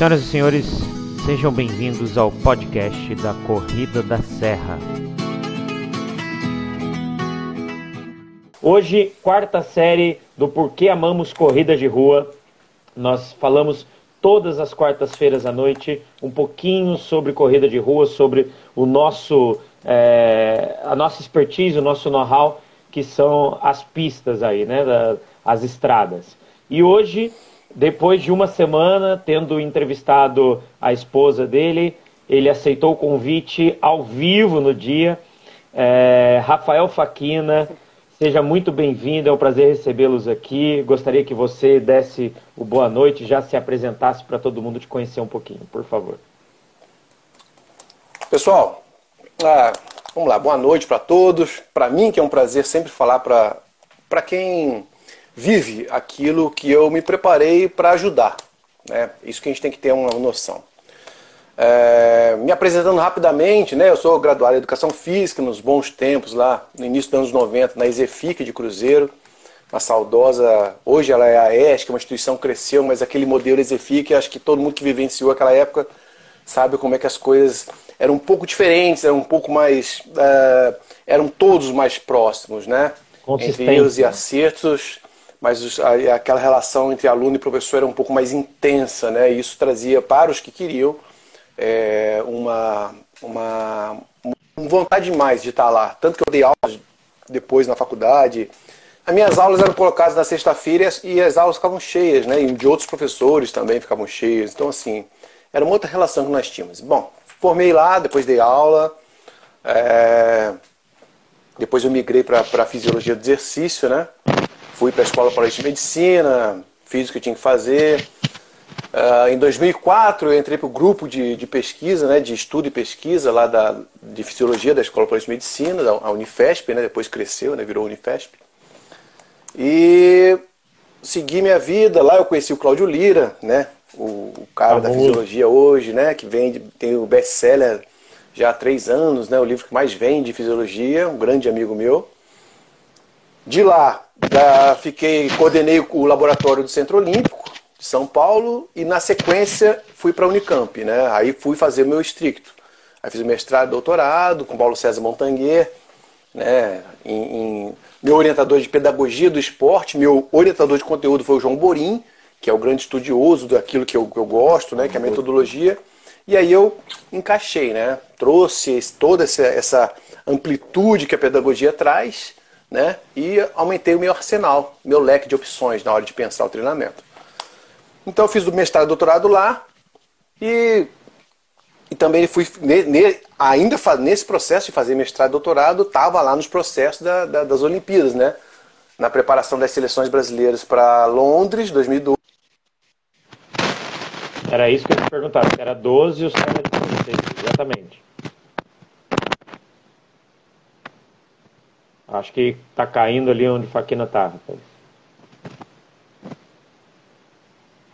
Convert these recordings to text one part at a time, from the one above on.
Senhoras e senhores, sejam bem-vindos ao podcast da Corrida da Serra. Hoje, quarta série do Porquê Amamos Corrida de Rua. Nós falamos todas as quartas-feiras à noite um pouquinho sobre corrida de rua, sobre o nosso, é, a nossa expertise, o nosso know-how, que são as pistas aí, né, da, as estradas. E hoje depois de uma semana, tendo entrevistado a esposa dele, ele aceitou o convite ao vivo no dia. É, Rafael Faquina, seja muito bem-vindo, é um prazer recebê-los aqui. Gostaria que você desse o boa noite, já se apresentasse para todo mundo te conhecer um pouquinho, por favor. Pessoal, ah, vamos lá, boa noite para todos. Para mim, que é um prazer sempre falar para quem vive aquilo que eu me preparei para ajudar. Né? Isso que a gente tem que ter uma noção. É, me apresentando rapidamente, né, eu sou graduado em Educação Física nos bons tempos, lá no início dos anos 90, na Isefic de Cruzeiro, uma saudosa, hoje ela é a ESC, uma instituição cresceu, mas aquele modelo Isefic, acho que todo mundo que vivenciou aquela época sabe como é que as coisas eram um pouco diferentes, eram um pouco mais, uh, eram todos mais próximos, né? Entre erros e acertos mas aquela relação entre aluno e professor era um pouco mais intensa, né? E isso trazia para os que queriam é, uma, uma, uma vontade mais de estar lá. Tanto que eu dei aulas depois na faculdade. As minhas aulas eram colocadas na sexta-feira e as aulas ficavam cheias, né? E de outros professores também ficavam cheias. Então, assim, era uma outra relação que nós tínhamos. Bom, formei lá, depois dei aula. É... Depois eu migrei para a fisiologia do exercício, né? Fui para a Escola Paulista de Medicina, fiz o que eu tinha que fazer. Uh, em 2004 eu entrei para o grupo de, de, pesquisa, né, de estudo e pesquisa lá da, de fisiologia da Escola Paulista de Medicina, da a Unifesp, né, depois cresceu, né, virou Unifesp. E segui minha vida, lá eu conheci o Cláudio Lira, né, o, o cara ah, da fisiologia hoje, né, que vende, tem o best-seller já há três anos, né, o livro que mais vende de fisiologia, um grande amigo meu. De lá, da, fiquei, coordenei o laboratório do Centro Olímpico de São Paulo e na sequência fui para a Unicamp, né? Aí fui fazer meu estricto. Aí fiz mestrado doutorado com Paulo César Montanguer, né? Em, em, meu orientador de pedagogia do esporte, meu orientador de conteúdo foi o João Borim, que é o grande estudioso daquilo que eu, que eu gosto, né? Que é a metodologia. E aí eu encaixei, né? Trouxe toda essa, essa amplitude que a pedagogia traz né? E aumentei o meu arsenal, meu leque de opções na hora de pensar o treinamento. Então eu fiz o mestrado e doutorado lá e, e também fui ne, ne, ainda nesse processo de fazer mestrado e doutorado, estava lá nos processos da, da, das Olimpíadas, né? Na preparação das seleções brasileiras para Londres, 2012. Era isso que eu te perguntava, se era 12 ou se era 16, exatamente. Acho que tá caindo ali onde Faquina tá, rapaz.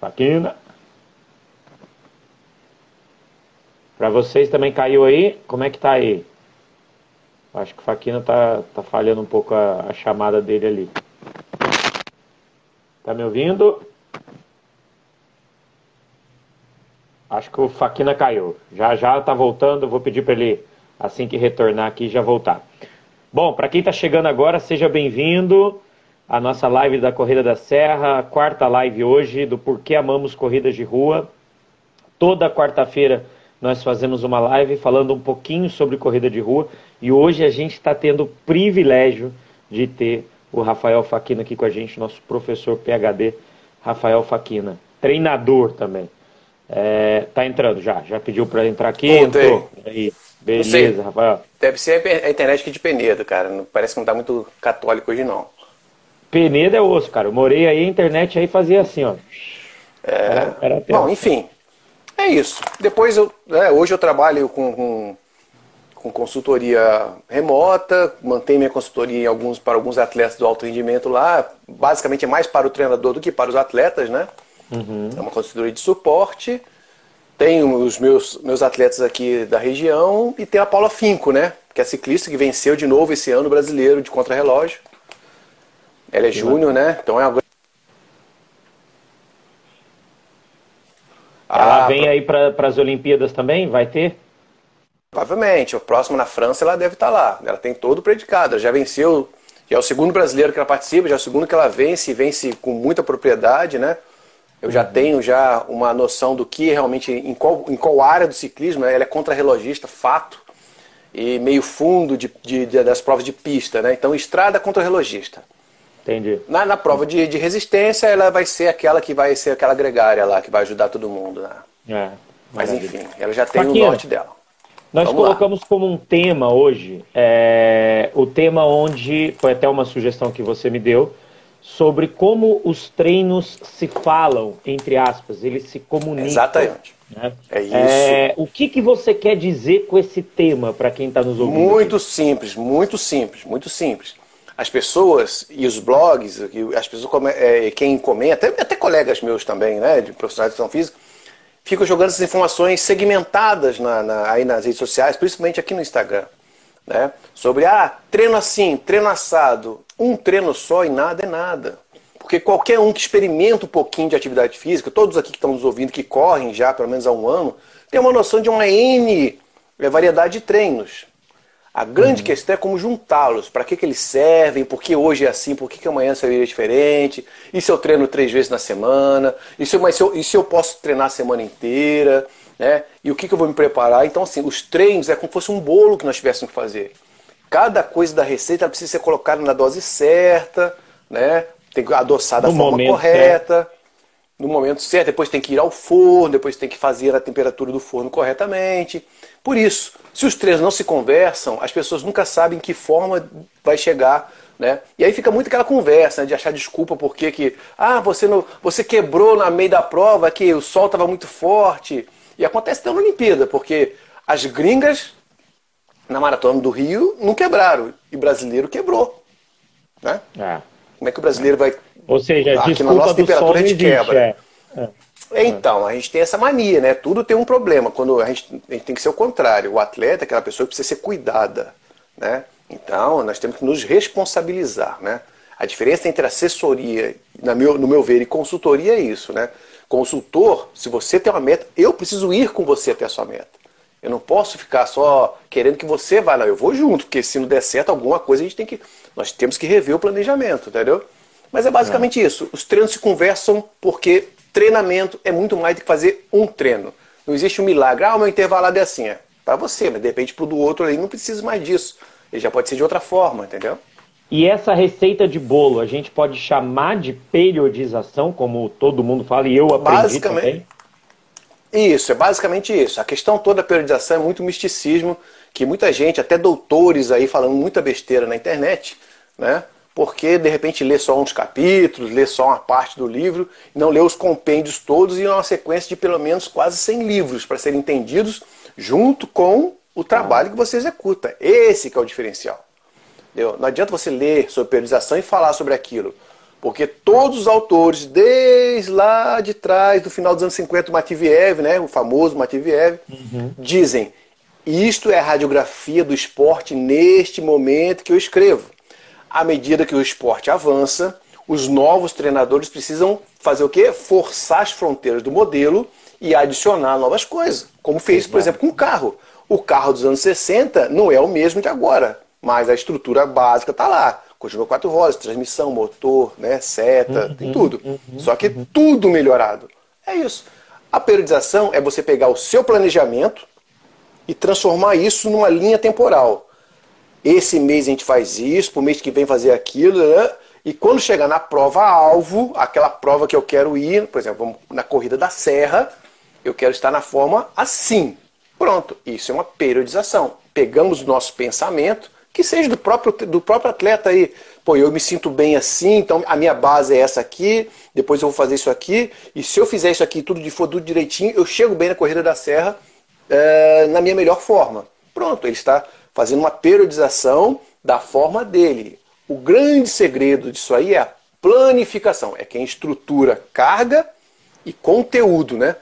Faquina. Para vocês também caiu aí? Como é que tá aí? Acho que o Faquina tá, tá falhando um pouco a, a chamada dele ali. Tá me ouvindo? Acho que o Faquina caiu. Já já tá voltando, vou pedir para ele assim que retornar aqui já voltar. Bom, para quem está chegando agora, seja bem-vindo à nossa live da Corrida da Serra, quarta live hoje do Porquê Amamos Corridas de Rua. Toda quarta-feira nós fazemos uma live falando um pouquinho sobre corrida de rua e hoje a gente está tendo o privilégio de ter o Rafael Faquina aqui com a gente, nosso professor PhD, Rafael Faquina, treinador também. É, tá entrando já, já pediu para entrar aqui, Voltei. entrou. Aí. Beleza, Rafael. Deve ser a internet aqui de Penedo, cara. Parece que não tá muito católico hoje, não. Penedo é osso, cara. Eu morei aí, a internet aí fazia assim, ó. É... Era, era Bom, enfim. É isso. Depois, eu, né, hoje eu trabalho com, com, com, consultoria remota, mantenho minha consultoria alguns, para alguns atletas do alto rendimento lá. Basicamente é mais para o treinador do que para os atletas, né? Uhum. É uma consultoria de suporte. Tenho os meus, meus atletas aqui da região e tem a Paula Finco, né? Que é ciclista que venceu de novo esse ano brasileiro de contrarrelógio. Ela é júnior, né? Então é uma... Ela ah, ah, vem aí para as Olimpíadas também? Vai ter? Provavelmente. O próximo na França ela deve estar tá lá. Ela tem todo o predicado. Ela já venceu, já é o segundo brasileiro que ela participa, já é o segundo que ela vence e vence com muita propriedade, né? Eu já tenho já uma noção do que realmente, em qual, em qual área do ciclismo, né? ela é contra-relogista, fato, e meio fundo de, de, de, das provas de pista, né? Então, estrada contra-relogista. Entendi. Na, na prova de, de resistência, ela vai ser aquela que vai ser aquela gregária lá, que vai ajudar todo mundo. Né? É, Mas enfim, ela já tem Aqui, o norte dela. Nós Vamos colocamos lá. como um tema hoje, é, o tema onde, foi até uma sugestão que você me deu, sobre como os treinos se falam, entre aspas, eles se comunicam. Exatamente. Né? É isso. É, o que, que você quer dizer com esse tema para quem está nos ouvindo? Muito aqui? simples, muito simples, muito simples as pessoas e os blogs, as pessoas, é, quem comenta, até, até colegas meus também, né, de profissionais de educação física, ficam jogando essas informações segmentadas na, na, aí nas redes sociais, principalmente aqui no Instagram. Né? Sobre, ah, treino assim, treino assado. Um treino só e nada é nada. Porque qualquer um que experimenta um pouquinho de atividade física, todos aqui que estão nos ouvindo, que correm já pelo menos há um ano, tem uma noção de uma N é, variedade de treinos. A grande uhum. questão é como juntá-los, para que, que eles servem, por que hoje é assim, por que, que amanhã seria diferente, e se eu treino três vezes na semana, e se eu, mas se eu, e se eu posso treinar a semana inteira, né? e o que, que eu vou me preparar. Então, assim, os treinos é como se fosse um bolo que nós tivéssemos que fazer. Cada coisa da receita precisa ser colocada na dose certa, né? tem que adoçar da no forma correta. Certo no momento certo, depois tem que ir ao forno, depois tem que fazer a temperatura do forno corretamente. Por isso, se os três não se conversam, as pessoas nunca sabem que forma vai chegar. Né? E aí fica muito aquela conversa né, de achar desculpa porque que ah, você, não, você quebrou na meio da prova, que o sol estava muito forte. E acontece até na Olimpíada, porque as gringas na maratona do Rio não quebraram e o brasileiro quebrou. Né? É. Como é que o brasileiro vai ou seja, aqui na nossa temperatura a gente quebra. É. É. Então, a gente tem essa mania, né? Tudo tem um problema. Quando a gente, a gente tem que ser o contrário. O atleta é aquela pessoa que precisa ser cuidada, né? Então, nós temos que nos responsabilizar, né? A diferença entre assessoria, meu, no meu ver, e consultoria é isso, né? Consultor, se você tem uma meta, eu preciso ir com você até a sua meta. Eu não posso ficar só querendo que você vá, não. Eu vou junto, porque se não der certo alguma coisa, a gente tem que. Nós temos que rever o planejamento, entendeu? Mas é basicamente é. isso. Os treinos se conversam porque treinamento é muito mais do que fazer um treino. Não existe um milagre. Ah, o meu intervalado é assim. É para você, mas de repente para o do outro aí não precisa mais disso. Ele já pode ser de outra forma, entendeu? E essa receita de bolo, a gente pode chamar de periodização, como todo mundo fala, e eu aprendi basicamente, também? Isso, é basicamente isso. A questão toda da periodização é muito misticismo, que muita gente, até doutores aí falando muita besteira na internet, né? porque de repente lê só uns capítulos, lê só uma parte do livro, não lê os compêndios todos e uma sequência de pelo menos quase 100 livros para serem entendidos junto com o trabalho que você executa. Esse que é o diferencial. Entendeu? Não adianta você ler sobre periodização e falar sobre aquilo, porque todos os autores, desde lá de trás, do final dos anos 50, o Mativiev, né, o famoso Mativiev, uhum. dizem isto é a radiografia do esporte neste momento que eu escrevo à medida que o esporte avança, os novos treinadores precisam fazer o quê? Forçar as fronteiras do modelo e adicionar novas coisas, como fez, por exemplo, com o carro. O carro dos anos 60 não é o mesmo de agora, mas a estrutura básica está lá. Continua quatro rodas, transmissão, motor, né, seta, uhum, tem tudo. Uhum, Só que uhum. tudo melhorado. É isso. A periodização é você pegar o seu planejamento e transformar isso numa linha temporal. Esse mês a gente faz isso, pro mês que vem fazer aquilo, né? E quando chegar na prova-alvo, aquela prova que eu quero ir, por exemplo, na corrida da serra, eu quero estar na forma assim. Pronto, isso é uma periodização. Pegamos o nosso pensamento, que seja do próprio, do próprio atleta aí. Pô, eu me sinto bem assim, então a minha base é essa aqui, depois eu vou fazer isso aqui, e se eu fizer isso aqui tudo de for tudo direitinho, eu chego bem na corrida da serra é, na minha melhor forma. Pronto, ele está fazendo uma periodização da forma dele. O grande segredo disso aí é a planificação, é quem estrutura carga e conteúdo, né?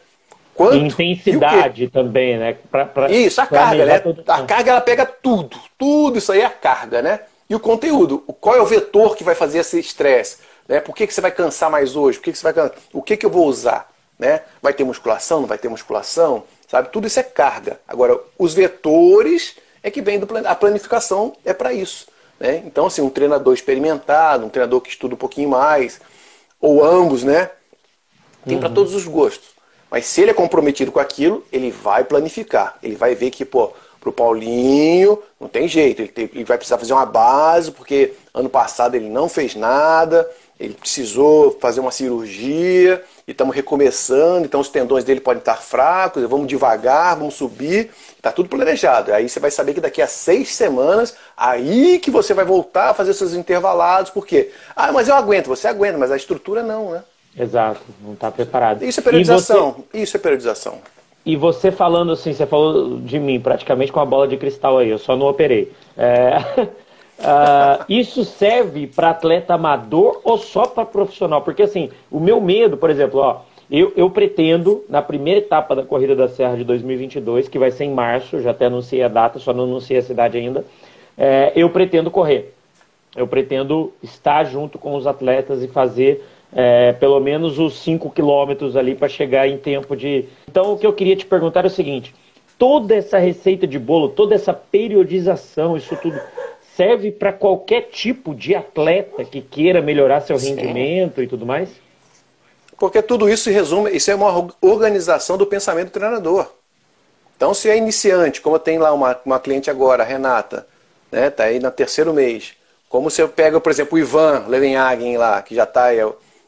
Quanto, intensidade também, né? Pra, pra, isso, a carga, né? A carga ela pega tudo, tudo isso aí é a carga, né? E o conteúdo, qual é o vetor que vai fazer esse estresse? Né? Por que, que você vai cansar mais hoje? Por que, que você vai O que, que eu vou usar? né? Vai ter musculação, não vai ter musculação, sabe? Tudo isso é carga. Agora, os vetores é que vem do plan... a planificação é para isso, né? Então, assim, um treinador experimentado, um treinador que estuda um pouquinho mais, ou ambos, né? Tem uhum. para todos os gostos. Mas se ele é comprometido com aquilo, ele vai planificar. Ele vai ver que, pô, pro Paulinho, não tem jeito, ele, tem, ele vai precisar fazer uma base, porque ano passado ele não fez nada, ele precisou fazer uma cirurgia, e estamos recomeçando, então os tendões dele podem estar fracos, vamos devagar, vamos subir, está tudo planejado. Aí você vai saber que daqui a seis semanas, aí que você vai voltar a fazer seus intervalados, porque, ah, mas eu aguento, você aguenta, mas a estrutura não, né? Exato, não está preparado. Isso é periodização, você... isso é periodização. E você falando assim, você falou de mim praticamente com a bola de cristal aí, eu só não operei. É... Uh, isso serve para atleta amador ou só para profissional? Porque assim, o meu medo, por exemplo, ó, eu, eu, pretendo, na primeira etapa da Corrida da Serra de 2022, que vai ser em março, já até anunciei a data, só não anunciei a cidade ainda, é, eu pretendo correr. Eu pretendo estar junto com os atletas e fazer é, pelo menos os 5 quilômetros ali para chegar em tempo de. Então, o que eu queria te perguntar é o seguinte: toda essa receita de bolo, toda essa periodização, isso tudo serve para qualquer tipo de atleta que queira melhorar seu rendimento Sim. e tudo mais? Porque tudo isso se resume, isso é uma organização do pensamento do treinador. Então, se é iniciante, como eu tenho lá uma, uma cliente agora, a Renata, né, tá aí no terceiro mês. Como se eu pego, por exemplo, o Ivan Levenhagen lá, que já está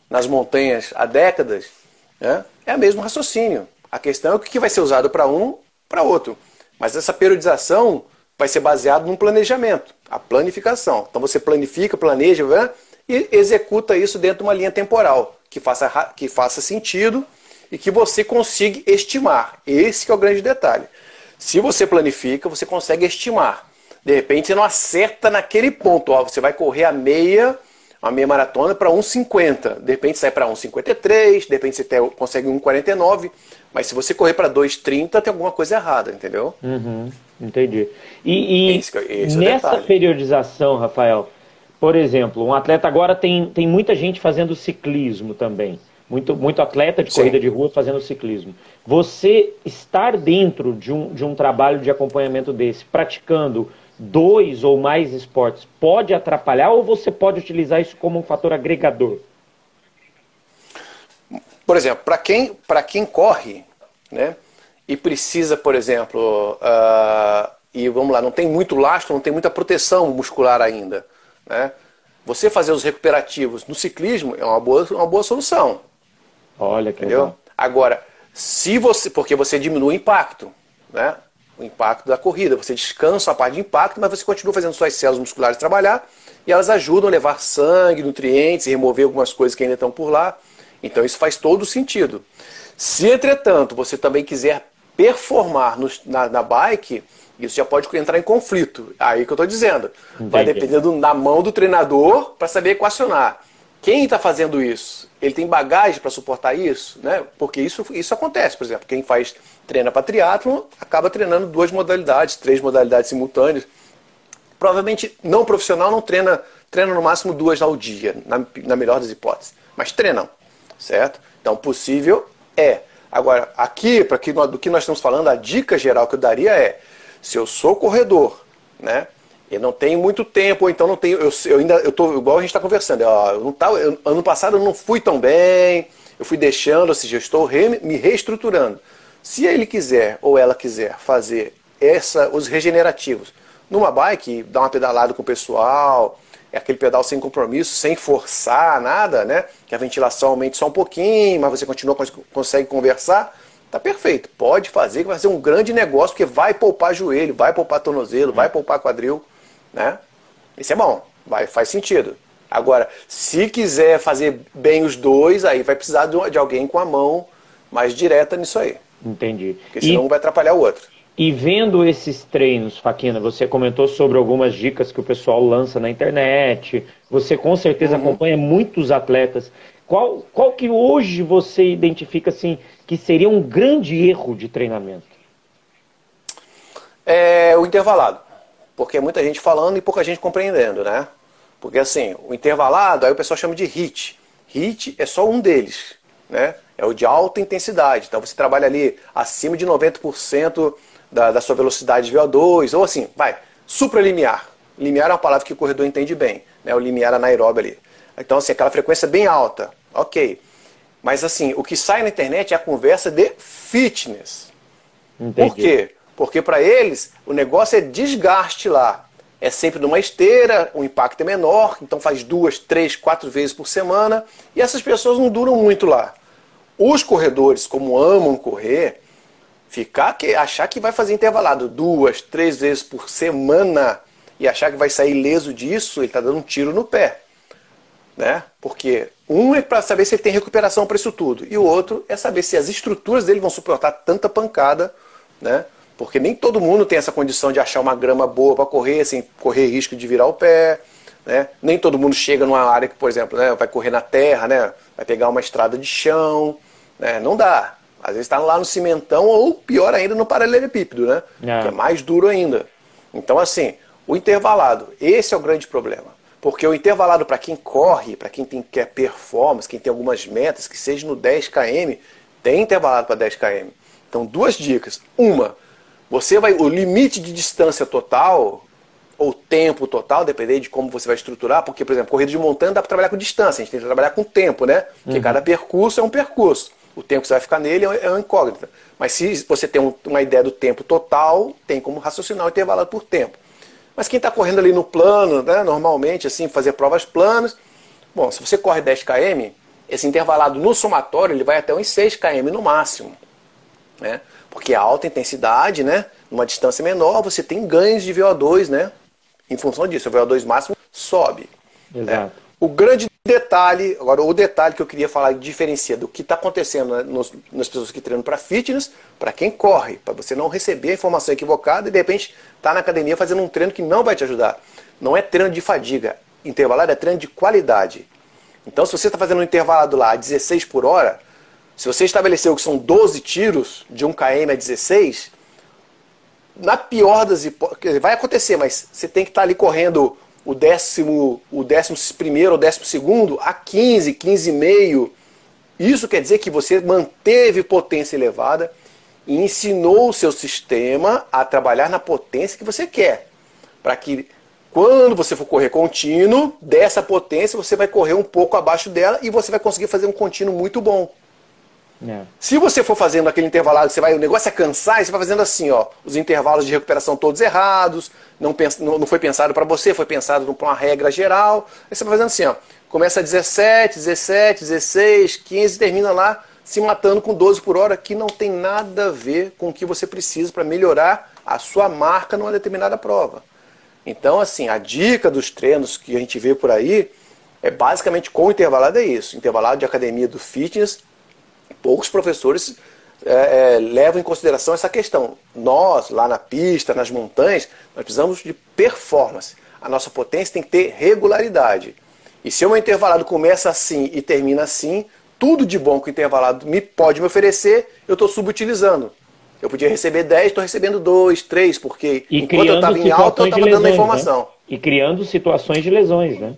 nas montanhas há décadas, né, é o mesmo raciocínio. A questão é o que vai ser usado para um, para outro. Mas essa periodização vai ser baseado num planejamento, a planificação. Então você planifica, planeja né, e executa isso dentro de uma linha temporal que faça, que faça sentido e que você consiga estimar. Esse é o grande detalhe. Se você planifica, você consegue estimar. De repente você não acerta naquele ponto. Ó, você vai correr a meia, a meia maratona para 1,50. De repente sai para 1,53, de repente você consegue 1,49. Mas se você correr para 2,30, tem alguma coisa errada, entendeu? Uhum. Entendi. E, e esse, esse é nessa periodização, Rafael, por exemplo, um atleta agora tem, tem muita gente fazendo ciclismo também. Muito, muito atleta de Sim. corrida de rua fazendo ciclismo. Você estar dentro de um, de um trabalho de acompanhamento desse, praticando dois ou mais esportes, pode atrapalhar ou você pode utilizar isso como um fator agregador? Por exemplo, para quem, quem corre, né, e precisa, por exemplo, uh, e vamos lá, não tem muito lastro, não tem muita proteção muscular ainda, né? Você fazer os recuperativos no ciclismo é uma boa, uma boa solução. Olha que entendeu? Legal. Agora, se você, porque você diminui o impacto, né? O impacto da corrida, você descansa a parte de impacto, mas você continua fazendo suas células musculares trabalhar e elas ajudam a levar sangue, nutrientes, remover algumas coisas que ainda estão por lá. Então isso faz todo sentido. Se, entretanto, você também quiser performar no, na, na, bike, isso já pode entrar em conflito. Aí que eu estou dizendo. Entendi. Vai depender do, na mão do treinador para saber equacionar. Quem está fazendo isso? Ele tem bagagem para suportar isso? Né? Porque isso, isso acontece, por exemplo. Quem faz treina para triatlon acaba treinando duas modalidades, três modalidades simultâneas. Provavelmente não profissional não treina, treina no máximo duas ao dia, na, na melhor das hipóteses. Mas treinam, certo? Então possível é. Agora, aqui, para que do que nós estamos falando, a dica geral que eu daria é: se eu sou corredor, né? Eu não tenho muito tempo, ou então não tenho. Eu, eu ainda eu tô igual a gente está conversando. Ó, eu não tá, eu, ano passado eu não fui tão bem, eu fui deixando, ou seja, eu estou re, me reestruturando. Se ele quiser ou ela quiser fazer essa, os regenerativos numa bike, dar uma pedalada com o pessoal, é aquele pedal sem compromisso, sem forçar nada, né? Que a ventilação aumente só um pouquinho, mas você continua consegue conversar. Tá perfeito. Pode fazer, que vai ser um grande negócio, porque vai poupar joelho, vai poupar tornozelo, vai poupar quadril, né? Isso é bom, vai, faz sentido. Agora, se quiser fazer bem os dois, aí vai precisar de alguém com a mão mais direta nisso aí. Entendi. Porque senão e... vai atrapalhar o outro. E vendo esses treinos, Faquina, você comentou sobre algumas dicas que o pessoal lança na internet. Você com certeza uhum. acompanha muitos atletas. Qual, qual que hoje você identifica assim que seria um grande erro de treinamento? É o intervalado. Porque é muita gente falando e pouca gente compreendendo, né? Porque assim, o intervalado, aí o pessoal chama de HIT. HIT é só um deles, né? é o de alta intensidade. Então você trabalha ali acima de 90% da, da sua velocidade de VO2, ou assim, vai, supralimiar. Limiar é uma palavra que o corredor entende bem, né? o limiar anaeróbio ali. Então, assim, aquela frequência bem alta, ok. Mas, assim, o que sai na internet é a conversa de fitness. Entendi. Por quê? Porque para eles o negócio é desgaste lá. É sempre numa esteira, o impacto é menor, então faz duas, três, quatro vezes por semana, e essas pessoas não duram muito lá. Os corredores, como amam correr, ficar que achar que vai fazer intervalado duas, três vezes por semana e achar que vai sair leso disso, ele está dando um tiro no pé. Né? Porque um é para saber se ele tem recuperação para isso tudo, e o outro é saber se as estruturas dele vão suportar tanta pancada, né? Porque nem todo mundo tem essa condição de achar uma grama boa para correr sem correr risco de virar o pé. Né? Nem todo mundo chega numa área que, por exemplo, né, vai correr na terra, né? vai pegar uma estrada de chão. Né? Não dá. Às vezes está lá no cimentão ou pior ainda no paralelepípedo, né? É. Que é mais duro ainda. Então, assim, o intervalado, esse é o grande problema. Porque o intervalado, para quem corre, para quem tem, quer performance, quem tem algumas metas, que seja no 10 km, tem intervalado para 10 km. Então, duas dicas. Uma, você vai. O limite de distância total, ou tempo total, dependendo de como você vai estruturar, porque, por exemplo, corrida de montanha dá para trabalhar com distância, a gente tem que trabalhar com tempo, né? Porque uhum. cada percurso é um percurso. O tempo que você vai ficar nele é uma incógnita. Mas se você tem uma ideia do tempo total, tem como raciocinar o intervalo por tempo. Mas quem está correndo ali no plano, né, normalmente, assim, fazer provas planas, bom, se você corre 10 km, esse intervalado no somatório ele vai até uns 6 km no máximo. Né? Porque a alta intensidade, né, numa distância menor, você tem ganhos de VO2, né? Em função disso, o VO2 máximo sobe. Exato. Né? O grande detalhe, agora o detalhe que eu queria falar diferencia do que está acontecendo né, nos, nas pessoas que treinam para fitness, para quem corre, para você não receber a informação equivocada e de repente está na academia fazendo um treino que não vai te ajudar. Não é treino de fadiga, intervalado é treino de qualidade. Então, se você está fazendo um intervalado lá a 16 por hora, se você estabeleceu que são 12 tiros de 1 km a 16, na pior das hipóteses, vai acontecer, mas você tem que estar ali correndo o décimo, o décimo primeiro ou décimo segundo a 15, 15,5. Isso quer dizer que você manteve potência elevada e ensinou o seu sistema a trabalhar na potência que você quer. Para que quando você for correr contínuo, dessa potência você vai correr um pouco abaixo dela e você vai conseguir fazer um contínuo muito bom. É. Se você for fazendo aquele intervalado, você vai, o negócio é cansar, você vai fazendo assim, ó, os intervalos de recuperação todos errados, não, pensa, não, não foi pensado para você, foi pensado para uma regra geral. Aí você vai fazendo assim, ó, começa a 17, 17, 16, 15, termina lá se matando com 12 por hora, que não tem nada a ver com o que você precisa para melhorar a sua marca numa determinada prova. Então, assim, a dica dos treinos que a gente vê por aí é basicamente com o intervalado é isso. Intervalado de academia do fitness poucos professores é, é, levam em consideração essa questão. Nós, lá na pista, nas montanhas, nós precisamos de performance. A nossa potência tem que ter regularidade. E se o meu intervalado começa assim e termina assim, tudo de bom que o intervalado me pode me oferecer, eu estou subutilizando. Eu podia receber 10, estou recebendo 2, 3, porque e enquanto eu estava em alta, eu estava dando a informação. Né? E criando situações de lesões, né?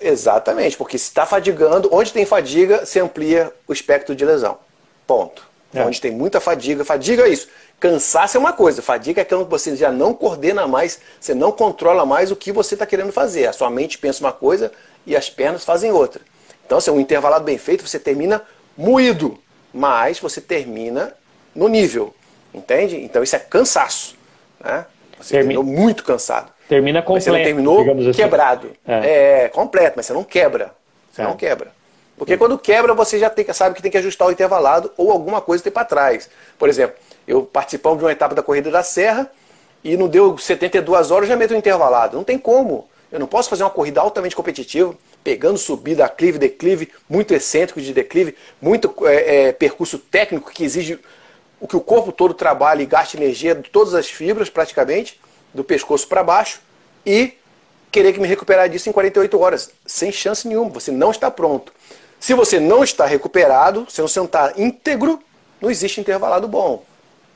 Exatamente, porque se está fadigando, onde tem fadiga, se amplia o espectro de lesão. Ponto. É. Onde tem muita fadiga, fadiga é isso. Cansaço é uma coisa, fadiga é que você já não coordena mais, você não controla mais o que você está querendo fazer. A sua mente pensa uma coisa e as pernas fazem outra. Então, se é um intervalado bem feito, você termina moído, mas você termina no nível. Entende? Então, isso é cansaço. Né? Você terminou muito cansado. Termina completo. Mas você não terminou assim. quebrado. É. é. completo, mas você não quebra. Você é. não quebra. Porque quando quebra, você já tem, sabe que tem que ajustar o intervalado ou alguma coisa tem para trás. Por exemplo, eu participamos de uma etapa da Corrida da Serra e não deu 72 horas, já meto o intervalado. Não tem como. Eu não posso fazer uma corrida altamente competitiva, pegando subida, aclive, declive, muito excêntrico de declive, muito é, é, percurso técnico que exige o que o corpo todo trabalha e gasta energia de todas as fibras praticamente do pescoço para baixo e querer que me recuperar disso em 48 horas. Sem chance nenhuma, você não está pronto. Se você não está recuperado, se você não está íntegro, não existe intervalado bom.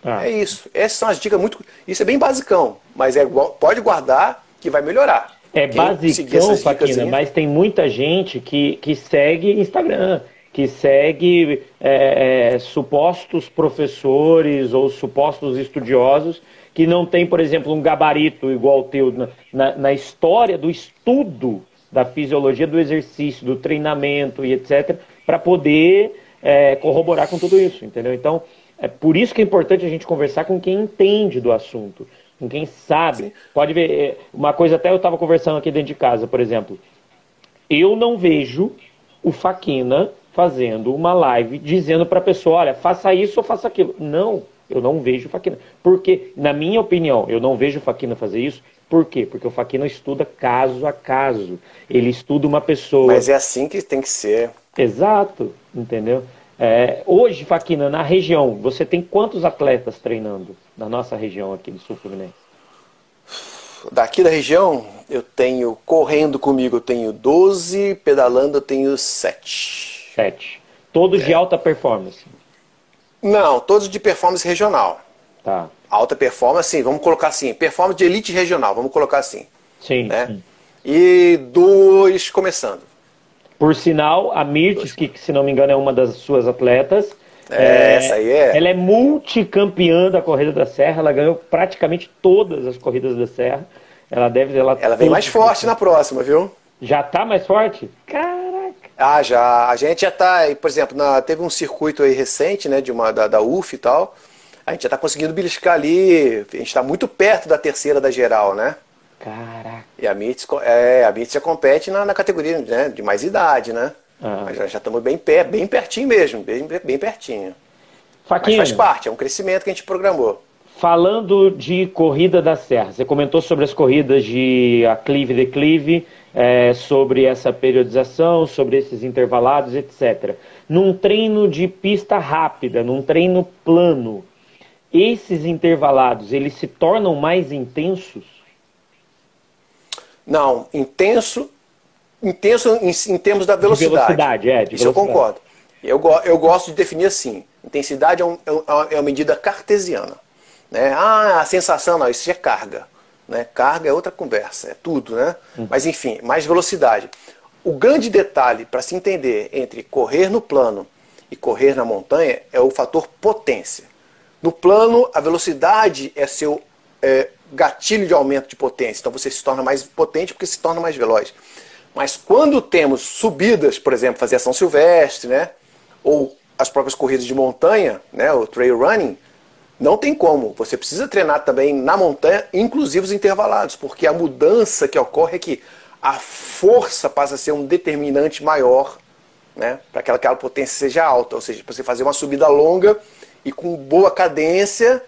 Ah. É isso. Essas são as dicas muito. Isso é bem basicão, mas é pode guardar que vai melhorar. É Quem basicão, Faquina, mas tem muita gente que, que segue Instagram que segue é, é, supostos professores ou supostos estudiosos que não tem, por exemplo, um gabarito igual o teu na, na, história do estudo da fisiologia do exercício, do treinamento e etc., para poder é, corroborar com tudo isso, entendeu? Então, é por isso que é importante a gente conversar com quem entende do assunto, com quem sabe. Sim. Pode ver, é, uma coisa até eu estava conversando aqui dentro de casa, por exemplo. Eu não vejo o Faquina fazendo uma live dizendo para a pessoa, olha, faça isso ou faça aquilo. Não, eu não vejo o Faquina. Porque, na minha opinião, eu não vejo o Faquina fazer isso. Por quê? Porque o Faquina estuda caso a caso. Ele estuda uma pessoa. Mas é assim que tem que ser. Exato, entendeu? É, hoje, Faquina, na região, você tem quantos atletas treinando na nossa região aqui do Sul Fluminense? Daqui da região, eu tenho correndo comigo, eu tenho 12, pedalando eu tenho 7. 7. Todos é. de alta performance? Não, todos de performance regional. Tá. Alta performance, sim, vamos colocar assim, performance de elite regional, vamos colocar assim. Sim. Né? sim. E dois começando. Por sinal, a Mirtes, que se não me engano é uma das suas atletas. É, é, essa aí é. Ela é multicampeã da Corrida da Serra, ela ganhou praticamente todas as corridas da Serra. Ela deve. Ela, ela vem mais forte na próxima, viu? Já tá mais forte? Caraca! Ah, já. A gente já tá, por exemplo, na, teve um circuito aí recente, né, de uma, da, da UF e tal. A gente já tá conseguindo beliscar ali. A gente está muito perto da terceira da geral, né? Caraca. E a Mirtz, é, a Mirtz já compete na, na categoria né, de mais idade, né? Ah. Mas já estamos bem, pé, bem pertinho mesmo, bem, bem pertinho. Faquinha, Mas faz parte, é um crescimento que a gente programou. Falando de corrida da serra, você comentou sobre as corridas de aclive e declive, é, sobre essa periodização, sobre esses intervalados, etc. Num treino de pista rápida, num treino plano, esses intervalados, eles se tornam mais intensos? Não, intenso, intenso em, em termos da velocidade. De velocidade, é. De Isso velocidade. eu concordo. Eu, eu gosto de definir assim: intensidade é, um, é, é uma medida cartesiana. Né? Ah, a sensação, não, isso é carga. Né? Carga é outra conversa, é tudo, né? Uhum. Mas enfim, mais velocidade. O grande detalhe para se entender entre correr no plano e correr na montanha é o fator potência. No plano, a velocidade é seu é, gatilho de aumento de potência. Então você se torna mais potente porque se torna mais veloz. Mas quando temos subidas, por exemplo, fazer ação silvestre, né? ou as próprias corridas de montanha, né? o trail running, não tem como. Você precisa treinar também na montanha, inclusive os intervalados, porque a mudança que ocorre é que a força passa a ser um determinante maior né? para que aquela potência seja alta. Ou seja, para você fazer uma subida longa e com boa cadência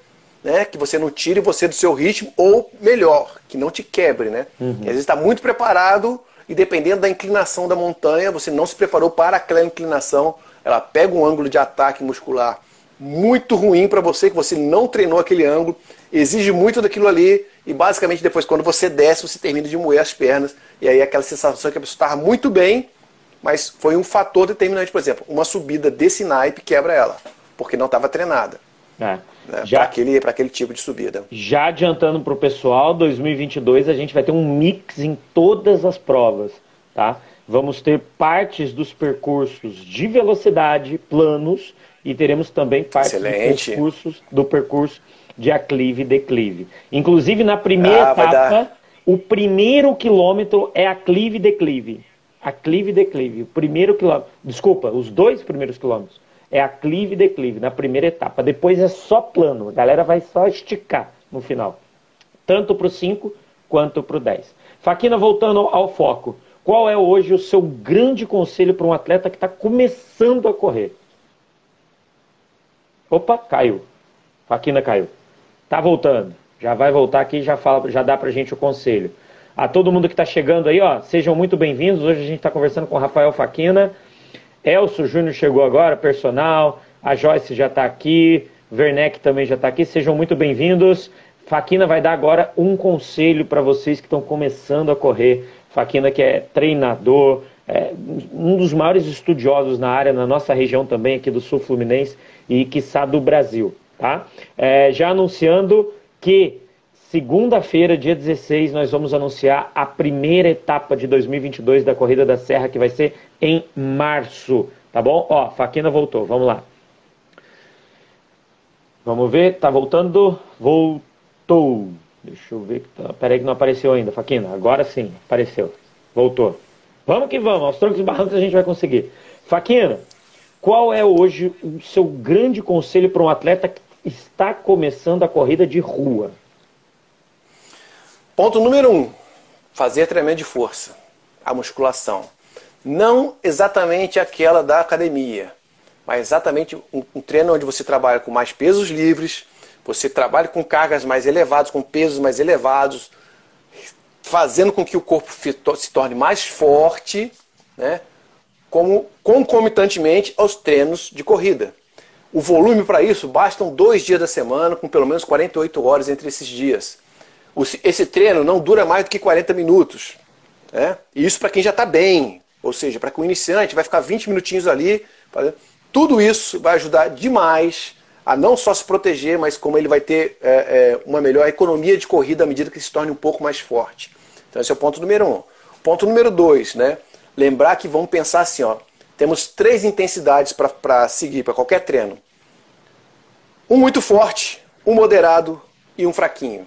né, que você não tire você do seu ritmo, ou melhor, que não te quebre, né? Uhum. Às vezes está muito preparado e dependendo da inclinação da montanha, você não se preparou para aquela inclinação, ela pega um ângulo de ataque muscular muito ruim para você, que você não treinou aquele ângulo, exige muito daquilo ali e basicamente depois quando você desce, você termina de moer as pernas e aí aquela sensação que a pessoa estava muito bem, mas foi um fator determinante, por exemplo, uma subida desse naipe quebra ela, porque não estava treinada. É. Né, para aquele, aquele tipo de subida. Já adiantando para o pessoal, 2022 a gente vai ter um mix em todas as provas. Tá? Vamos ter partes dos percursos de velocidade, planos, e teremos também Excelente. dos percursos, do percurso de aclive e declive. Inclusive, na primeira ah, etapa, o primeiro quilômetro é aclive e declive. Aclive e declive. O primeiro quilômetro. Desculpa, os dois primeiros quilômetros é aclive e declive na primeira etapa. Depois é só plano. A galera vai só esticar no final. Tanto para o 5 quanto para o 10. Faquina, voltando ao foco. Qual é hoje o seu grande conselho para um atleta que está começando a correr? Opa, caiu. Faquina caiu. Tá voltando. Já vai voltar aqui já, fala, já dá para gente o conselho. A todo mundo que está chegando aí, ó, sejam muito bem-vindos. Hoje a gente está conversando com o Rafael Faquina. Elcio Júnior chegou agora, personal. A Joyce já está aqui. Werneck também já está aqui. Sejam muito bem-vindos. Faquina vai dar agora um conselho para vocês que estão começando a correr. Faquina que é treinador, é um dos maiores estudiosos na área, na nossa região também, aqui do Sul Fluminense e, quiçá, do Brasil. Tá? É, já anunciando que segunda-feira, dia 16, nós vamos anunciar a primeira etapa de 2022 da Corrida da Serra, que vai ser em março. Tá bom? Ó, Faquina voltou, vamos lá. Vamos ver, tá voltando? Voltou. Deixa eu ver que tá. Peraí que não apareceu ainda, Faquina. Agora sim, apareceu. Voltou. Vamos que vamos, aos troncos e barrancos a gente vai conseguir. Faquina, qual é hoje o seu grande conselho para um atleta que está começando a corrida de rua? Ponto número um: fazer treinamento de força, a musculação. Não exatamente aquela da academia, mas exatamente um, um treino onde você trabalha com mais pesos livres, você trabalha com cargas mais elevadas, com pesos mais elevados, fazendo com que o corpo se torne mais forte, né? como concomitantemente aos treinos de corrida. O volume para isso bastam dois dias da semana, com pelo menos 48 horas entre esses dias. Esse treino não dura mais do que 40 minutos. Né? E isso para quem já está bem, ou seja, para o iniciante vai ficar 20 minutinhos ali. Tudo isso vai ajudar demais a não só se proteger, mas como ele vai ter é, é, uma melhor economia de corrida à medida que se torne um pouco mais forte. Então esse é o ponto número um. Ponto número dois, né? Lembrar que vamos pensar assim, ó. Temos três intensidades para seguir para qualquer treino. Um muito forte, um moderado e um fraquinho.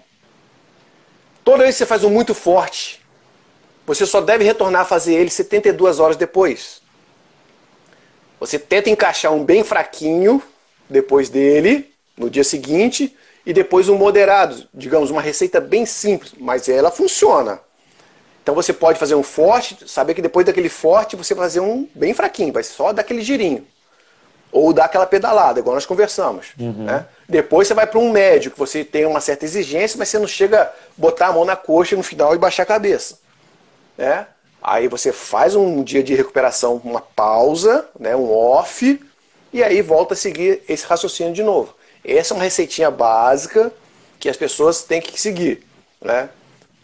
Toda vez que você faz um muito forte, você só deve retornar a fazer ele 72 horas depois. Você tenta encaixar um bem fraquinho depois dele, no dia seguinte, e depois um moderado, digamos, uma receita bem simples, mas ela funciona. Então você pode fazer um forte, saber que depois daquele forte você vai fazer um bem fraquinho, vai só dar aquele girinho. Ou dar aquela pedalada, igual nós conversamos. Uhum. Né? Depois você vai para um médio, que você tem uma certa exigência, mas você não chega a botar a mão na coxa no final e baixar a cabeça né? Aí você faz um dia de recuperação, uma pausa, né, um off, e aí volta a seguir esse raciocínio de novo. Essa é uma receitinha básica que as pessoas têm que seguir. Né?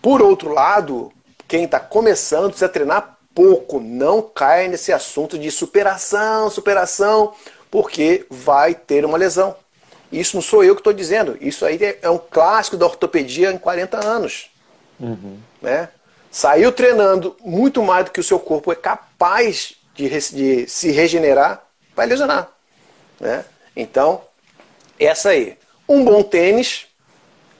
Por outro lado, quem está começando precisa treinar pouco, não cai nesse assunto de superação, superação, porque vai ter uma lesão. Isso não sou eu que estou dizendo, isso aí é um clássico da ortopedia em 40 anos. Uhum. Né? saiu treinando muito mais do que o seu corpo é capaz de, de se regenerar, vai lesionar. Né? Então, essa aí. Um bom tênis,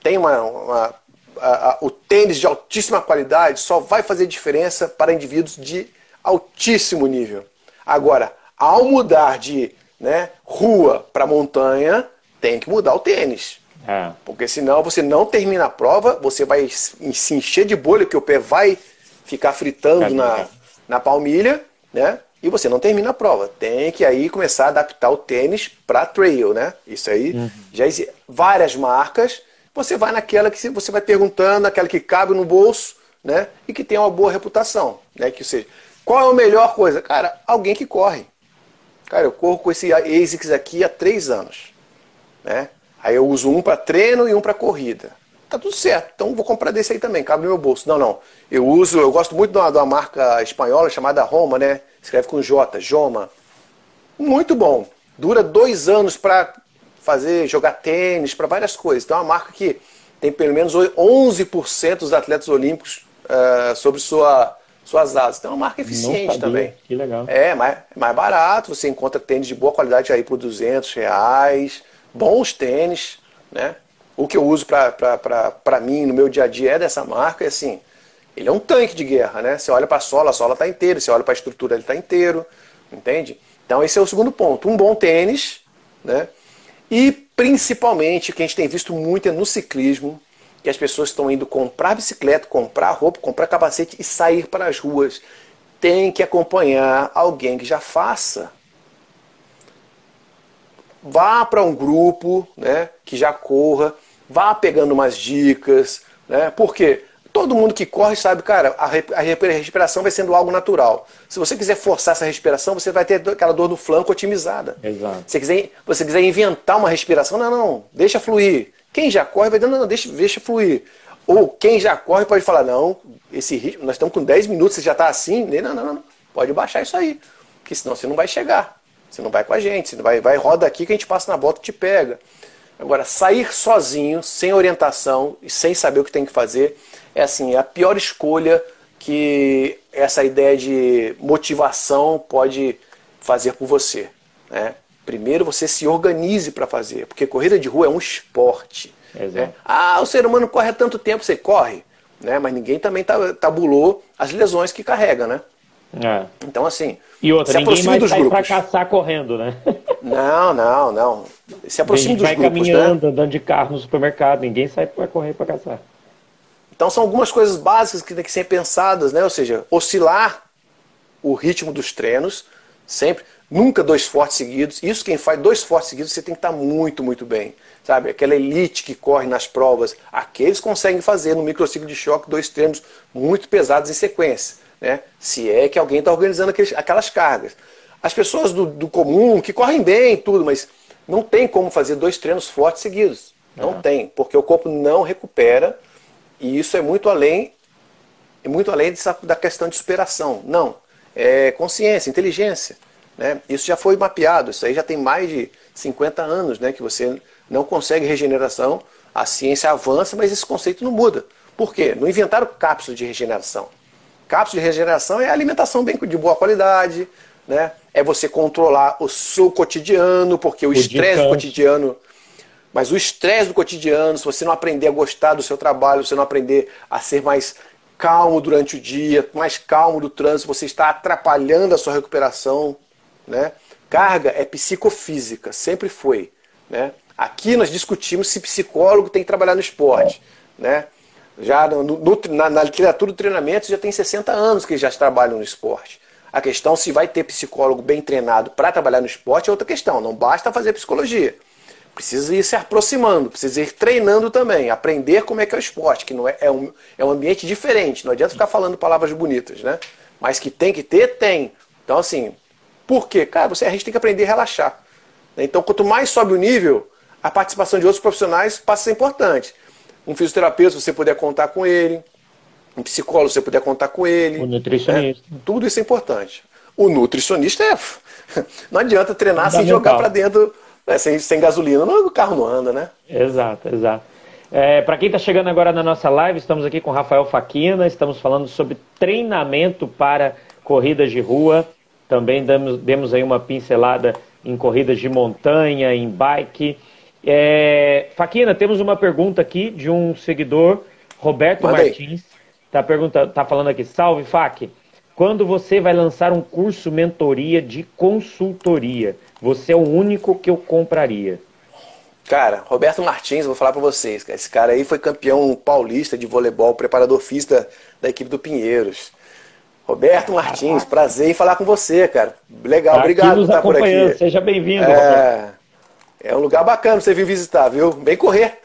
tem uma, uma a, a, o tênis de altíssima qualidade só vai fazer diferença para indivíduos de altíssimo nível. Agora, ao mudar de né, rua para montanha, tem que mudar o tênis. É. Porque senão você não termina a prova, você vai se encher de bolha, que o pé vai ficar fritando na, na palmilha, né? E você não termina a prova. Tem que aí começar a adaptar o tênis para trail, né? Isso aí uhum. já existe várias marcas. Você vai naquela que você vai perguntando, aquela que cabe no bolso, né? E que tem uma boa reputação, né? Que seja, qual é a melhor coisa? Cara, alguém que corre. Cara, eu corro com esse ASICS aqui há três anos, né? Aí eu uso um para treino e um para corrida. Tá tudo certo, então vou comprar desse aí também, cabe no meu bolso. Não, não. Eu uso, eu gosto muito de uma, de uma marca espanhola chamada Roma, né? Escreve com J, Joma. Muito bom. Dura dois anos para fazer, jogar tênis, para várias coisas. Então é uma marca que tem pelo menos 11% dos atletas olímpicos uh, sobre sua, suas asas. Então é uma marca eficiente também. Que legal. É, mais, mais barato, você encontra tênis de boa qualidade aí por 200 reais bons tênis, né? O que eu uso para mim no meu dia a dia é dessa marca, e assim, ele é um tanque de guerra, né? Você olha para a sola, a sola está inteira, você olha para a estrutura, ele está inteiro, entende? Então esse é o segundo ponto, um bom tênis, né? E principalmente, o que a gente tem visto muito é no ciclismo, que as pessoas estão indo comprar bicicleta, comprar roupa, comprar capacete e sair para as ruas. Tem que acompanhar alguém que já faça vá para um grupo né, que já corra, vá pegando umas dicas, né? Porque todo mundo que corre sabe, cara, a, respiração vai sendo algo natural. Se você quiser forçar essa respiração, você vai ter aquela dor no flanco otimizada. Exato. Se quiser, você quiser inventar uma respiração, não, não, deixa fluir. Quem já corre vai dizendo, não, não, deixa, deixa fluir. Ou quem já corre pode falar, não, esse ritmo, nós estamos com 10 minutos, você já está assim, não, não, não, não, pode baixar isso aí, porque senão você não vai chegar. Você não vai com a gente, você vai, vai roda aqui que a gente passa na bota e te pega. Agora, sair sozinho, sem orientação e sem saber o que tem que fazer, é assim, a pior escolha que essa ideia de motivação pode fazer por você. Né? Primeiro você se organize para fazer, porque corrida de rua é um esporte. Né? Ah, o ser humano corre há tanto tempo, você corre, né? mas ninguém também tabulou as lesões que carrega, né? É. Então, assim. E outra, se ninguém mais dos sai grupos. pra caçar correndo, né? Não, não, não. Se aproxime dos vai grupos. Vai caminhando, né? andando de carro no supermercado, ninguém sai para correr para caçar. Então, são algumas coisas básicas que têm que ser pensadas, né? Ou seja, oscilar o ritmo dos treinos, sempre. Nunca dois fortes seguidos. Isso quem faz dois fortes seguidos, você tem que estar muito, muito bem. Sabe? Aquela elite que corre nas provas, aqueles conseguem fazer no microciclo de choque dois treinos muito pesados em sequência né? se é que alguém está organizando aqueles, aquelas cargas. As pessoas do, do, comum, que correm bem tudo, mas não tem como fazer dois treinos fortes seguidos. Não uhum. tem, porque o corpo não recupera e isso é muito além é muito além dessa, da questão de superação. Não, é consciência, inteligência. Né? Isso já foi mapeado, isso aí já tem mais de 50 anos né, que você não consegue regeneração, a ciência avança, mas esse conceito não muda. Por quê? Não inventaram cápsula de regeneração. Cápsula de regeneração é alimentação bem de boa qualidade, né? É você controlar o seu cotidiano, porque o estresse do cotidiano. Mas o estresse do cotidiano, se você não aprender a gostar do seu trabalho, se você não aprender a ser mais calmo durante o dia, mais calmo do trânsito, você está atrapalhando a sua recuperação, né? Carga é psicofísica, sempre foi, né? Aqui nós discutimos se psicólogo tem que trabalhar no esporte, né? Já no, no, na, na, literatura do treinamento já tem 60 anos que já trabalham no esporte. A questão se vai ter psicólogo bem treinado para trabalhar no esporte é outra questão. Não basta fazer psicologia. Precisa ir se aproximando, precisa ir treinando também, aprender como é que é o esporte, que não é, é, um, é um ambiente diferente. Não adianta ficar falando palavras bonitas, né? Mas que tem que ter, tem. Então, assim, por quê? Cara, você, a gente tem que aprender a relaxar. Então, quanto mais sobe o nível, a participação de outros profissionais passa a ser importante. Um fisioterapeuta, você puder contar com ele. Um psicólogo, você puder contar com ele. O nutricionista. É, tudo isso é importante. O nutricionista é. Não adianta treinar sem jogar para dentro, né, sem, sem gasolina. Não, o carro não anda, né? Exato, exato. É, para quem está chegando agora na nossa live, estamos aqui com Rafael Faquina, estamos falando sobre treinamento para corridas de rua. Também damos, demos aí uma pincelada em corridas de montanha, em bike. É, Faquina, temos uma pergunta aqui de um seguidor, Roberto Mandei. Martins. Está perguntando, tá falando aqui, salve Fac. Quando você vai lançar um curso mentoria de consultoria? Você é o único que eu compraria. Cara, Roberto Martins, vou falar para vocês. Esse cara aí foi campeão paulista de voleibol, preparador físico da, da equipe do Pinheiros. Roberto Martins, prazer em falar com você, cara. Legal, tá obrigado por estar por aqui. Seja bem-vindo, é... É um lugar bacana pra você vir visitar, viu? Vem correr.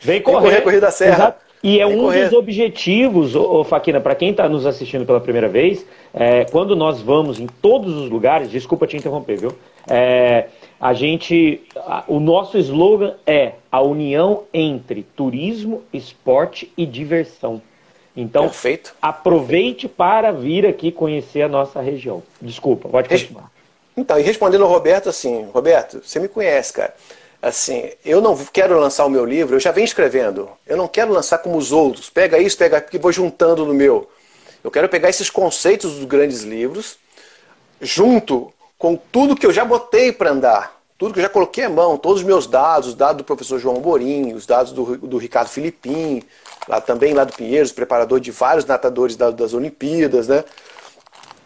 Vem correr. Vem correr correr da Serra. Exato. E é um correr. dos objetivos, ô, Faquina, para quem está nos assistindo pela primeira vez, é, quando nós vamos em todos os lugares, desculpa te interromper, viu? É, a gente, a, o nosso slogan é a união entre turismo, esporte e diversão. Então, Perfeito. aproveite para vir aqui conhecer a nossa região. Desculpa, pode continuar. Então, e respondendo ao Roberto, assim, Roberto, você me conhece, cara. Assim, eu não quero lançar o meu livro, eu já venho escrevendo. Eu não quero lançar como os outros. Pega isso, pega aqui, vou juntando no meu. Eu quero pegar esses conceitos dos grandes livros, junto com tudo que eu já botei para andar, tudo que eu já coloquei à mão, todos os meus dados, os dados do professor João Borim, os dados do, do Ricardo Filipim, lá também lá do Pinheiros, preparador de vários natadores das Olimpíadas, né?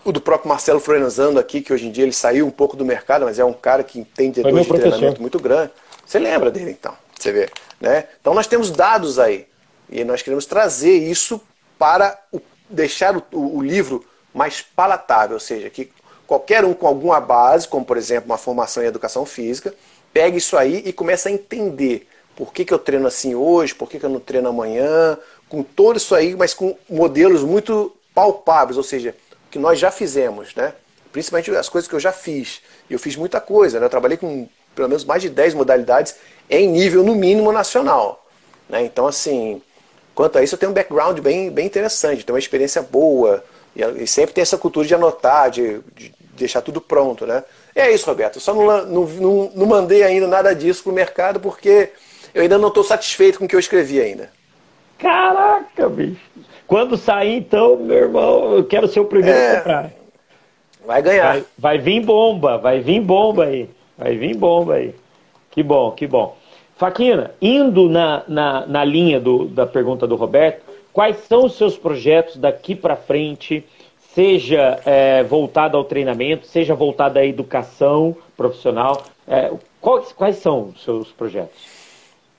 o do próprio Marcelo Florenzano aqui, que hoje em dia ele saiu um pouco do mercado, mas é um cara que tem de treinamento muito grande. Você lembra dele então? Você vê, né? Então nós temos dados aí e nós queremos trazer isso para o, deixar o, o, livro mais palatável, ou seja, que qualquer um com alguma base, como por exemplo uma formação em educação física, pegue isso aí e comece a entender por que, que eu treino assim hoje, por que, que eu não treino amanhã, com tudo isso aí, mas com modelos muito palpáveis, ou seja, que nós já fizemos, né? Principalmente as coisas que eu já fiz. Eu fiz muita coisa, né? Eu trabalhei com pelo menos mais de 10 modalidades em nível, no mínimo, nacional. Né? Então, assim, quanto a isso, eu tenho um background bem, bem interessante, tenho uma experiência boa. E, sempre tem essa cultura de anotar, de, de, deixar tudo pronto, né? E é isso, Roberto. Eu só não, não, não, não mandei ainda nada disso pro mercado porque eu ainda não estou satisfeito com o que eu escrevi ainda. Caraca, bicho. Quando sair, então, meu irmão, eu quero ser o primeiro é, a comprar. Vai ganhar. Vai, vai vir bomba, vai vir bomba aí. Vai vir bomba aí. Que bom, que bom. Faquina, indo na, na, na linha do, da pergunta do Roberto, quais são os seus projetos daqui para frente, seja é, voltado ao treinamento, seja voltado à educação profissional? É, quais, quais são os seus projetos?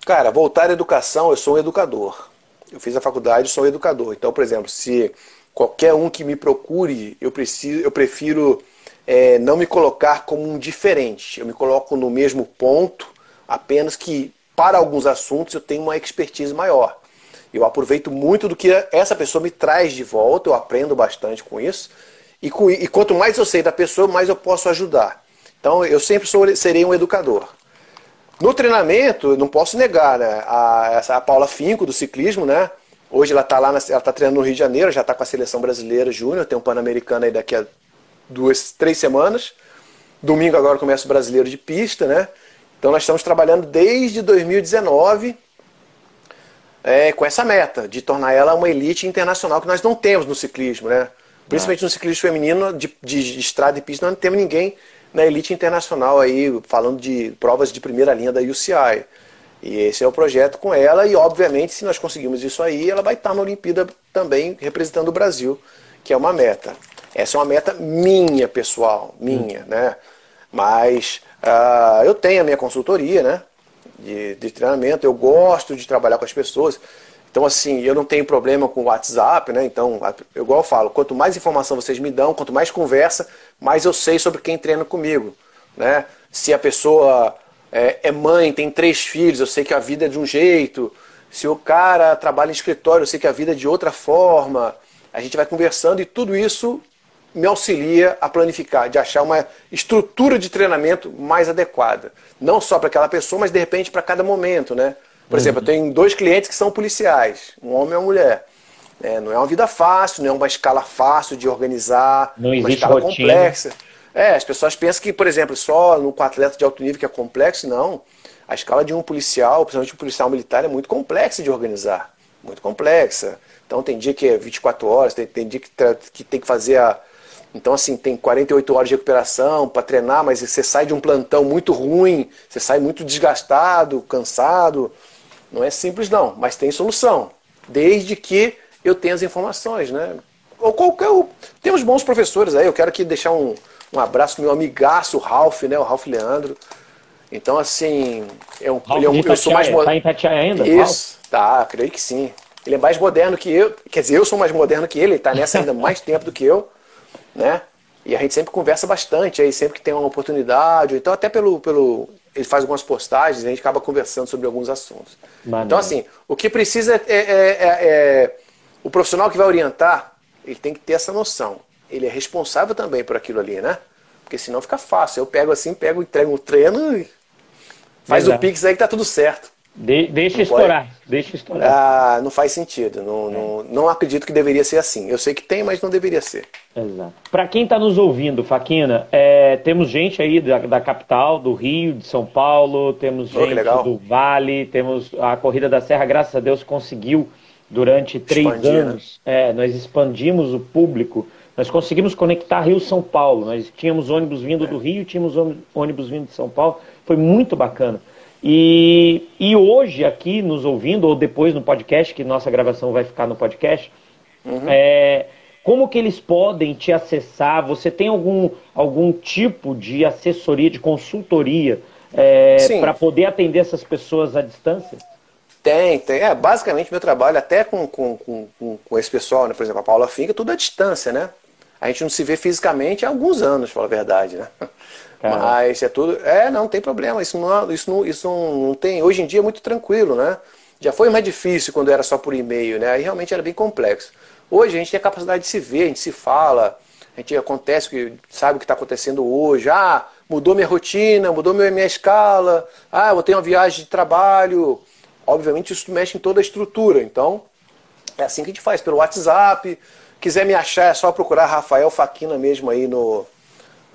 Cara, voltar à educação, eu sou um educador. Eu fiz a faculdade, sou um educador. Então, por exemplo, se qualquer um que me procure, eu, preciso, eu prefiro é, não me colocar como um diferente. Eu me coloco no mesmo ponto, apenas que para alguns assuntos eu tenho uma expertise maior. Eu aproveito muito do que essa pessoa me traz de volta, eu aprendo bastante com isso. E, com, e quanto mais eu sei da pessoa, mais eu posso ajudar. Então eu sempre sou, serei um educador. No treinamento, não posso negar, né? A, a Paula Finco, do ciclismo, né? Hoje ela está lá, na, ela está treinando no Rio de Janeiro, já está com a seleção brasileira júnior, tem um Pan-Americano aí daqui a duas, três semanas. Domingo agora começa o brasileiro de pista, né? Então nós estamos trabalhando desde 2019 é, com essa meta de tornar ela uma elite internacional que nós não temos no ciclismo, né? Principalmente no ciclismo feminino de, de estrada e pista, nós não temos ninguém na elite internacional aí falando de provas de primeira linha da UCI. E esse é o projeto com ela e obviamente se nós conseguirmos isso aí, ela vai estar na Olimpíada também representando o Brasil, que é uma meta. Essa é uma meta minha, pessoal, minha, hum. né? Mas uh, eu tenho a minha consultoria, né? De, de, treinamento, eu gosto de trabalhar com as pessoas. Então, assim, eu não tenho problema com o WhatsApp, né? Então, eu, igual eu falo, quanto mais informação vocês me dão, quanto mais conversa, mais eu sei sobre quem treina comigo, né? Se a pessoa é, é mãe, tem três filhos, eu sei que a vida é de um jeito. Se o cara trabalha em escritório, eu sei que a vida é de outra forma. A gente vai conversando e tudo isso me auxilia a planificar, de achar uma estrutura de treinamento mais adequada. Não só para aquela pessoa, mas de repente para cada momento, né? Por uhum. exemplo, eu tenho dois clientes que são policiais, um homem e uma mulher. É, não é uma vida fácil, não é uma escala fácil de organizar, não uma escala rotina. complexa. É, as pessoas pensam que, por exemplo, só no atleta de alto nível que é complexo, não. A escala de um policial, principalmente um policial militar, é muito complexa de organizar. Muito complexa. Então tem dia que é 24 horas, tem, tem dia que, que tem que fazer a, então, assim, tem 48 horas de recuperação para treinar, mas você sai de um plantão muito ruim, você sai muito desgastado, cansado. Não é simples, não, mas tem solução. Desde que eu tenha as informações, né? Ou qualquer. Tem uns bons professores aí, eu quero aqui deixar um, um abraço pro meu amigaço, o Ralph, né? O Ralph Leandro. Então, assim, é um, ele é um, eu sou mais moderno. Tá em Tatiaia ainda? Isso, Ralph? tá, creio que sim. Ele é mais moderno que eu, quer dizer, eu sou mais moderno que ele, ele tá nessa ainda mais tempo do que eu né? E a gente sempre conversa bastante aí, sempre que tem uma oportunidade, então até pelo, pelo ele faz algumas postagens, a gente acaba conversando sobre alguns assuntos. Então assim, o que precisa é, é, é, é, o profissional que vai orientar, ele tem que ter essa noção. Ele é responsável também por aquilo ali, né? Porque senão fica fácil. Eu pego assim, pego, entrego um treino e faz Exato. o pix aí que tá tudo certo. De, deixa estourar, pode... deixa estourar. Ah, não faz sentido. Não, é. não, não acredito que deveria ser assim. Eu sei que tem, mas não deveria ser. Exato. Para quem está nos ouvindo, Faquina, é, temos gente aí da, da, capital, do Rio, de São Paulo, temos oh, gente do Vale, temos a Corrida da Serra, graças a Deus conseguiu durante três Expandir, né? anos. Né? É, nós expandimos o público, nós conseguimos conectar Rio São Paulo. Nós tínhamos ônibus vindo é. do Rio, tínhamos ônibus vindo de São Paulo. Foi muito bacana. E, e hoje, aqui nos ouvindo, ou depois no podcast, que nossa gravação vai ficar no podcast, uhum. é, como que eles podem te acessar? Você tem algum, algum tipo de assessoria, de consultoria é, para poder atender essas pessoas à distância? Tem, tem. É, basicamente, meu trabalho, até com, com, com, com esse pessoal, né? por exemplo, a Paula Finca, tudo à distância, né? A gente não se vê fisicamente há alguns anos, para a verdade, né? Caramba. Mas é tudo. É, não tem problema. Isso não, isso não, isso não tem. Hoje em dia é muito tranquilo, né? Já foi mais difícil quando era só por e-mail, né? Aí realmente era bem complexo. Hoje a gente tem a capacidade de se ver, a gente se fala, a gente acontece, que sabe o que está acontecendo hoje. Ah, mudou minha rotina, mudou minha, minha escala. Ah, eu tenho uma viagem de trabalho. Obviamente isso mexe em toda a estrutura. Então, é assim que a gente faz, pelo WhatsApp. Quiser me achar, é só procurar Rafael Faquina mesmo aí no,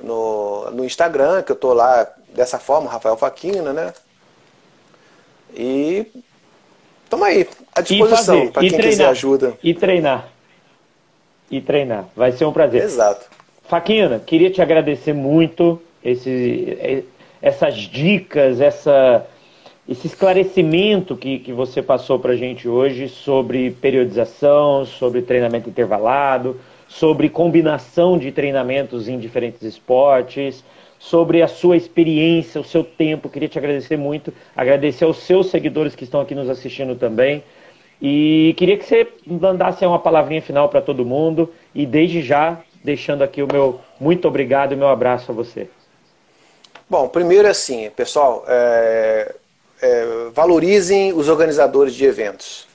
no, no Instagram, que eu tô lá dessa forma, Rafael Faquina, né? E tamo aí, à disposição para quem treinar, quiser ajuda. E treinar. E treinar. Vai ser um prazer. Exato. Faquina, queria te agradecer muito esse, essas dicas, essa, esse esclarecimento que, que você passou para a gente hoje sobre periodização, sobre treinamento intervalado, sobre combinação de treinamentos em diferentes esportes, sobre a sua experiência, o seu tempo. Queria te agradecer muito, agradecer aos seus seguidores que estão aqui nos assistindo também. E queria que você mandasse uma palavrinha final para todo mundo e desde já deixando aqui o meu muito obrigado e meu abraço a você. Bom, primeiro assim, pessoal, é, é, valorizem os organizadores de eventos.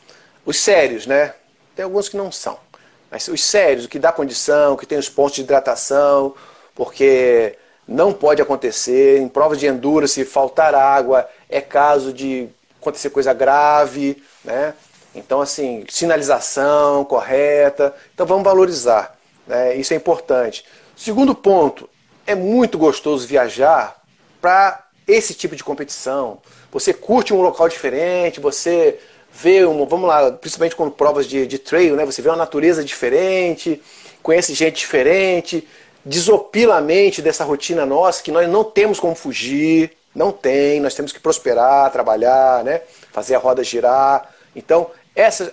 Os sérios, né? Tem alguns que não são. Mas os sérios, o que dá condição, que tem os pontos de hidratação, porque não pode acontecer. Em provas de endurance, faltar água é caso de acontecer coisa grave, né? Então, assim, sinalização correta. Então, vamos valorizar. Né? Isso é importante. Segundo ponto, é muito gostoso viajar para esse tipo de competição. Você curte um local diferente, você vê, um, vamos lá, principalmente com provas de, de trail, né? Você vê uma natureza diferente, conhece gente diferente, desopila a mente dessa rotina nossa que nós não temos como fugir, não tem, nós temos que prosperar, trabalhar, né? Fazer a roda girar. Então, essa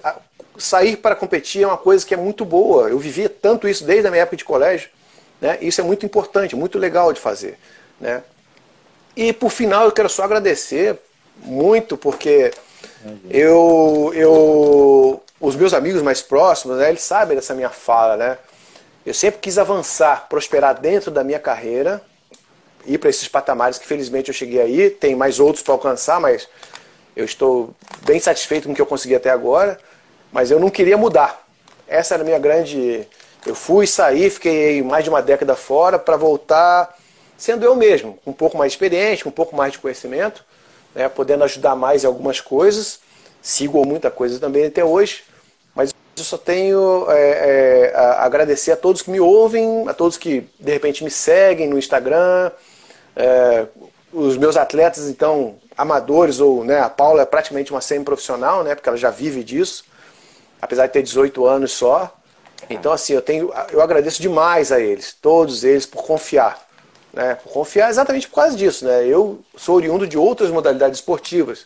sair para competir é uma coisa que é muito boa. Eu vivia tanto isso desde a minha época de colégio. Né? Isso é muito importante, muito legal de fazer. Né? E por final eu quero só agradecer muito, porque eu, eu, os meus amigos mais próximos, né, eles sabem dessa minha fala, né? Eu sempre quis avançar, prosperar dentro da minha carreira, ir para esses patamares que felizmente eu cheguei aí. Tem mais outros para alcançar, mas eu estou bem satisfeito com o que eu consegui até agora. Mas eu não queria mudar. Essa era a minha grande. Eu fui, saí, fiquei mais de uma década fora para voltar sendo eu mesmo, um pouco mais experiente, um pouco mais de conhecimento, né, podendo ajudar mais em algumas coisas. Sigo muita coisa também até hoje, mas eu só tenho é, é, a agradecer a todos que me ouvem, a todos que de repente me seguem no Instagram, é, os meus atletas, então, amadores, ou né, a Paula é praticamente uma semi-profissional, né, porque ela já vive disso apesar de ter 18 anos só. Então, assim, eu tenho, eu agradeço demais a eles, todos eles, por confiar. Né? Confiar exatamente por causa disso. Né? Eu sou oriundo de outras modalidades esportivas,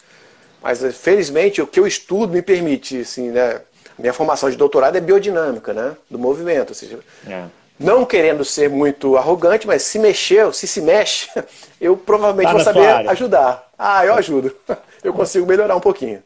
mas felizmente o que eu estudo me permite, assim, né? Minha formação de doutorado é biodinâmica, né? Do movimento. Ou seja, é. não querendo ser muito arrogante, mas se mexer, se se mexe, eu provavelmente tá vou saber ajudar. Ah, eu ajudo. Eu consigo melhorar um pouquinho.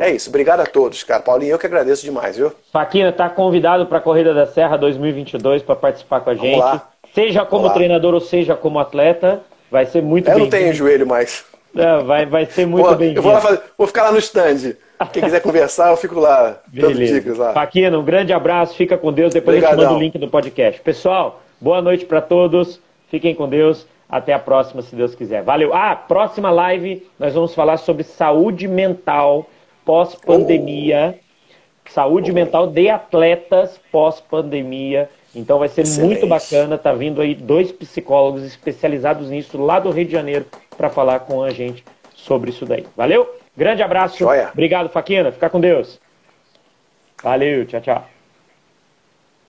É isso, obrigado a todos, cara. Paulinho, eu que agradeço demais, viu? Faquina, tá convidado para a Corrida da Serra 2022 para participar com a gente. Seja como treinador ou seja como atleta, vai ser muito bem. Eu não tenho joelho mais. É, vai, vai ser muito bem. Eu vou, lá fazer, vou ficar lá no stand. Quem quiser conversar, eu fico lá. Beleza. Dicas lá. Faquina, um grande abraço, fica com Deus. Depois Obrigadão. eu te mando o link do podcast. Pessoal, boa noite para todos. Fiquem com Deus. Até a próxima, se Deus quiser. Valeu. Ah, próxima live nós vamos falar sobre saúde mental pós-pandemia, oh. saúde oh. mental de atletas pós-pandemia. Então vai ser Excelente. muito bacana. Tá vindo aí dois psicólogos especializados nisso lá do Rio de Janeiro para falar com a gente sobre isso daí. Valeu? Grande abraço. Joia. Obrigado, Faquina. Fica com Deus. Valeu, tchau, tchau.